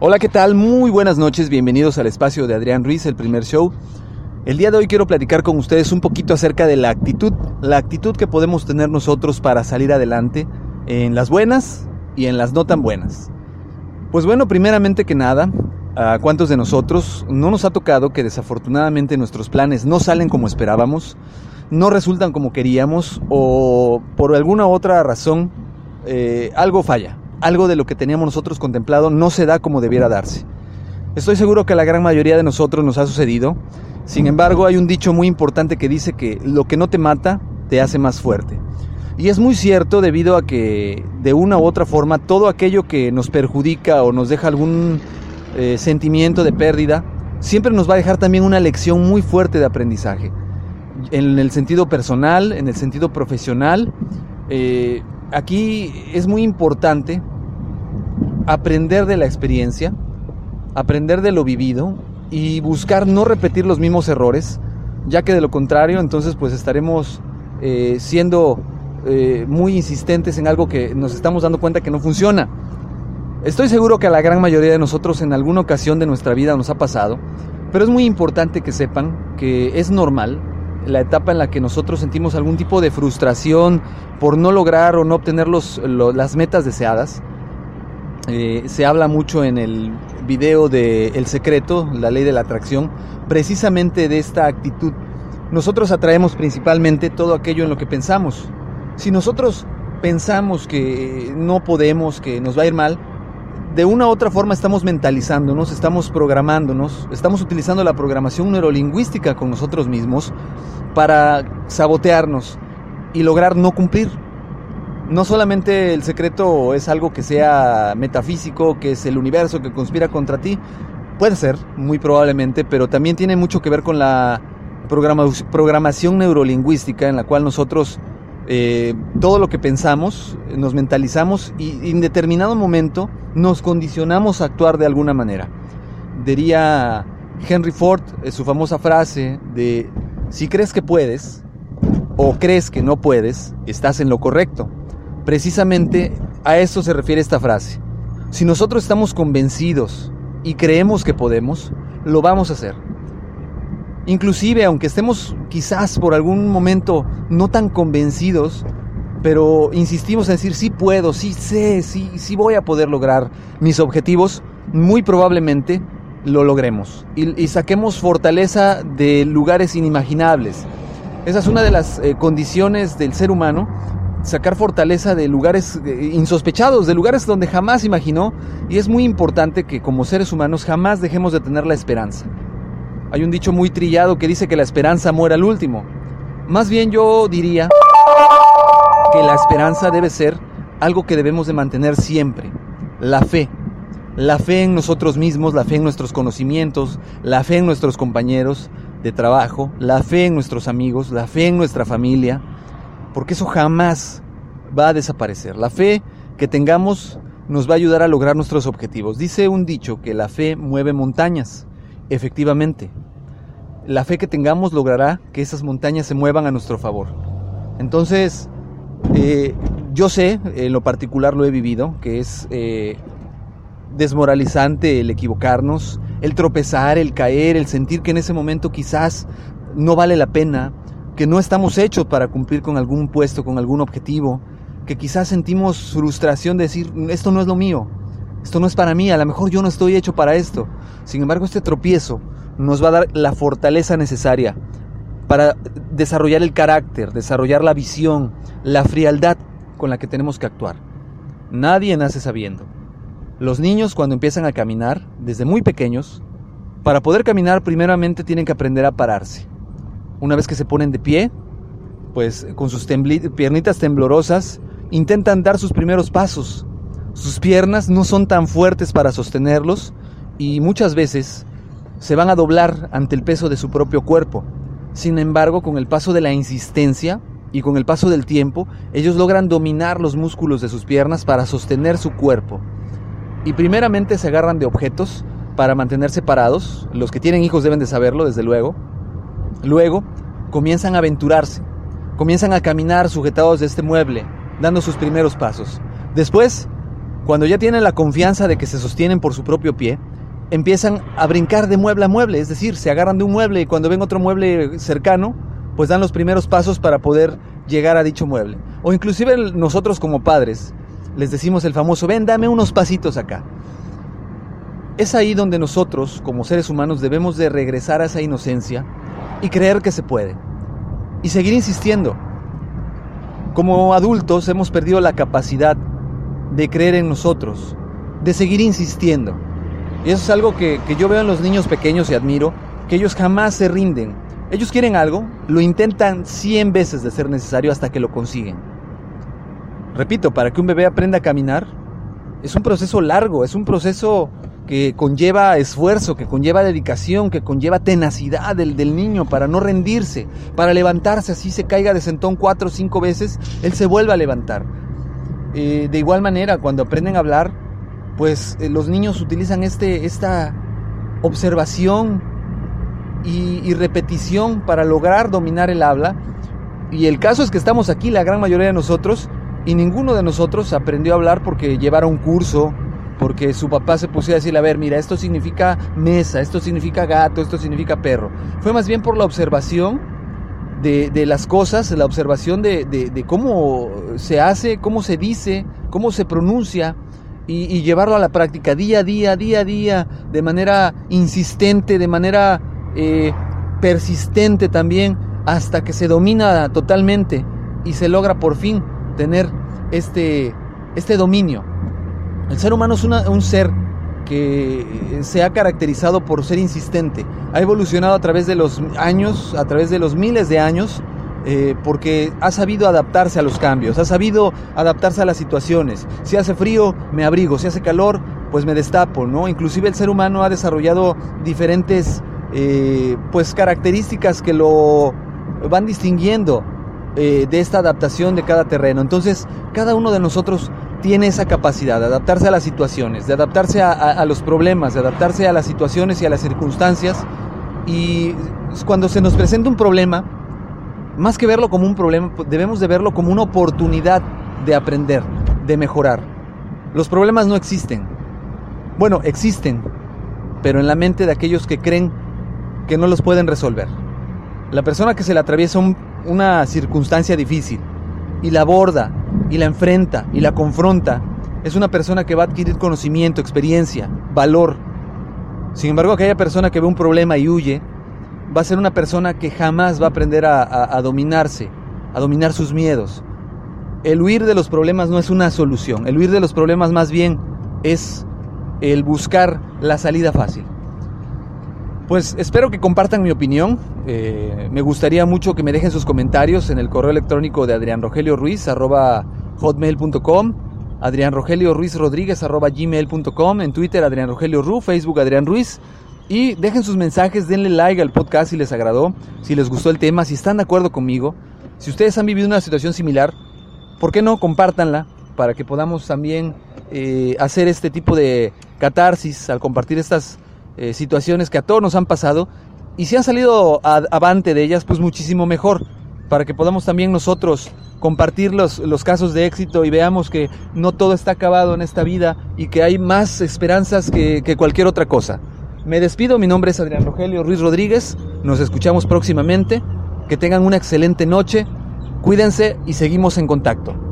Hola, ¿qué tal? Muy buenas noches, bienvenidos al espacio de Adrián Ruiz, el primer show. El día de hoy quiero platicar con ustedes un poquito acerca de la actitud, la actitud que podemos tener nosotros para salir adelante en las buenas y en las no tan buenas. Pues bueno, primeramente que nada, ¿a cuántos de nosotros no nos ha tocado que desafortunadamente nuestros planes no salen como esperábamos, no resultan como queríamos o por alguna otra razón eh, algo falla? Algo de lo que teníamos nosotros contemplado no se da como debiera darse. Estoy seguro que a la gran mayoría de nosotros nos ha sucedido. Sin embargo, hay un dicho muy importante que dice que lo que no te mata te hace más fuerte. Y es muy cierto debido a que de una u otra forma todo aquello que nos perjudica o nos deja algún eh, sentimiento de pérdida, siempre nos va a dejar también una lección muy fuerte de aprendizaje. En el sentido personal, en el sentido profesional. Eh, aquí es muy importante aprender de la experiencia, aprender de lo vivido y buscar no repetir los mismos errores, ya que de lo contrario entonces pues estaremos eh, siendo eh, muy insistentes en algo que nos estamos dando cuenta que no funciona. Estoy seguro que a la gran mayoría de nosotros en alguna ocasión de nuestra vida nos ha pasado, pero es muy importante que sepan que es normal la etapa en la que nosotros sentimos algún tipo de frustración por no lograr o no obtener los, las metas deseadas. Eh, se habla mucho en el video de El Secreto, la ley de la atracción, precisamente de esta actitud. Nosotros atraemos principalmente todo aquello en lo que pensamos. Si nosotros pensamos que no podemos, que nos va a ir mal, de una u otra forma estamos mentalizándonos, estamos programándonos, estamos utilizando la programación neurolingüística con nosotros mismos para sabotearnos y lograr no cumplir no solamente el secreto es algo que sea metafísico, que es el universo que conspira contra ti, puede ser, muy probablemente, pero también tiene mucho que ver con la programación neurolingüística en la cual nosotros eh, todo lo que pensamos, nos mentalizamos y en determinado momento nos condicionamos a actuar de alguna manera. Diría Henry Ford eh, su famosa frase de si crees que puedes o crees que no puedes, estás en lo correcto. Precisamente a esto se refiere esta frase. Si nosotros estamos convencidos y creemos que podemos, lo vamos a hacer. Inclusive, aunque estemos quizás por algún momento no tan convencidos, pero insistimos en decir sí puedo, sí sé, sí, sí voy a poder lograr mis objetivos, muy probablemente lo logremos y, saquemos fortaleza de lugares inimaginables. Esa es una de las eh, condiciones del ser humano sacar fortaleza de lugares eh, insospechados, de lugares donde jamás imaginó, y es muy importante que como seres humanos jamás dejemos de tener la esperanza. Hay un dicho muy trillado que dice que la esperanza muere al último. Más bien yo diría que la esperanza debe ser algo que debemos de mantener siempre, la fe. La fe en nosotros mismos, la fe en nuestros conocimientos, la fe en nuestros compañeros de trabajo, la fe en nuestros amigos, la fe en nuestra familia, porque eso jamás va a desaparecer. La fe que tengamos nos va a ayudar a lograr nuestros objetivos. Dice un dicho que la fe mueve montañas. Efectivamente, la fe que tengamos logrará que esas montañas se muevan a nuestro favor. Entonces, eh, yo sé, en lo particular lo he vivido, que es eh, desmoralizante el equivocarnos, el tropezar, el caer, el sentir que en ese momento quizás no vale la pena, que no estamos hechos para cumplir con algún puesto, con algún objetivo, que quizás sentimos frustración de decir, esto no es lo mío. esto no es para mí, a lo mejor yo no estoy hecho para esto. Sin embargo, este tropiezo nos va a dar la fortaleza necesaria para desarrollar el carácter, desarrollar la visión, la frialdad con la que tenemos que actuar. Nadie nace sabiendo. Los niños cuando empiezan a caminar, desde muy pequeños, para poder caminar primeramente tienen que aprender a pararse. Una vez que se ponen de pie, pues con sus piernitas temblorosas, intentan dar sus primeros pasos. Sus piernas no son tan fuertes para sostenerlos y muchas veces se van a doblar ante el peso de su propio cuerpo. Sin embargo, con el paso de la insistencia y con el paso del tiempo, ellos logran dominar los músculos de sus piernas para sostener su cuerpo. Y primeramente se agarran de objetos para mantenerse parados, los que tienen hijos deben de saberlo, desde luego. Luego comienzan a aventurarse, comienzan a caminar sujetados de este mueble, dando sus primeros pasos. Después, cuando ya tienen la confianza de que se sostienen por su propio pie, empiezan a brincar de mueble a mueble, es decir, se agarran de un mueble y cuando ven otro mueble cercano, pues dan los primeros pasos para poder llegar a dicho mueble. O inclusive nosotros como padres les decimos el famoso, ven, dame unos pasitos acá. Es ahí donde nosotros, como seres humanos, debemos de regresar a esa inocencia y creer que se puede. Y seguir insistiendo. Como adultos hemos perdido la capacidad de creer en nosotros, de seguir insistiendo. Y eso es algo que, yo veo en los niños pequeños y admiro, que ellos jamás se rinden. Ellos quieren algo, lo intentan 100 veces de ser necesario hasta que lo consiguen. Repito, para que un bebé aprenda a caminar, es un proceso largo, es un proceso que conlleva esfuerzo, que conlleva dedicación, que conlleva tenacidad del, del, niño para no rendirse, para levantarse, así se caiga de sentón cuatro o cinco veces, él se vuelve a levantar. Eh, de igual manera, cuando aprenden a hablar, pues eh, los niños utilizan este, esta observación y, y repetición para lograr dominar el habla. Y el caso es que estamos aquí, la gran mayoría de nosotros, y ninguno de nosotros aprendió a hablar porque llevara un curso, porque su papá se puso a decir, a ver, mira, esto significa mesa, esto significa gato, esto significa perro. Fue más bien por la observación de, las cosas, la observación de, cómo se hace, cómo se dice, cómo se pronuncia y, llevarlo a la práctica día a día, día a día, de manera insistente, de manera eh, persistente también, hasta que se domina totalmente y se logra por fin tener este, este dominio. El ser humano es un ser que se ha caracterizado por ser insistente. Ha evolucionado a través de los años, a través de los miles de años, eh, porque ha sabido adaptarse a los cambios, ha sabido adaptarse a las situaciones. Si hace frío, me abrigo, si hace calor, pues me destapo, ¿no? Inclusive el ser humano ha desarrollado diferentes, eh, pues, características que lo van distinguiendo eh, de esta adaptación de cada terreno. Entonces, cada uno de nosotros tiene esa capacidad de adaptarse a las situaciones, de adaptarse a, los problemas, de adaptarse a las situaciones y a las circunstancias. Y cuando se nos presenta un problema, más que verlo como un problema, debemos de verlo como una oportunidad de aprender, de mejorar. Los problemas no existen. Bueno, existen, pero en la mente de aquellos que creen que no los pueden resolver. La persona que se le atraviesa una circunstancia difícil y la aborda y la enfrenta y la confronta, es una persona que va a adquirir conocimiento, experiencia, valor. Sin embargo, aquella persona que ve un problema y huye, va a ser una persona que jamás va a aprender a, dominarse, a dominar sus miedos. El huir de los problemas no es una solución, el huir de los problemas más bien es el buscar la salida fácil. Pues espero que compartan mi opinión. Eh, me gustaría mucho que me dejen sus comentarios en el correo electrónico de Adrián Rogelio Ruiz, arroba hotmail.com, Adrián Rogelio Ruiz Rodríguez arroba gmail.com, en Twitter Adrián Rogelio Ru, Facebook Adrián Ruiz. Y dejen sus mensajes, denle like al podcast si les agradó, si les gustó el tema, si están de acuerdo conmigo. Si ustedes han vivido una situación similar, ¿por qué no compártanla para que podamos también eh, hacer este tipo de catarsis al compartir estas eh, situaciones que a todos nos han pasado? Y si han salido avante de ellas, pues muchísimo mejor, para que podamos también nosotros compartir los, los casos de éxito y veamos que no todo está acabado en esta vida y que hay más esperanzas que, que cualquier otra cosa. Me despido, mi nombre es Adrián Rogelio Ruiz Rodríguez, nos escuchamos próximamente, que tengan una excelente noche, cuídense y seguimos en contacto.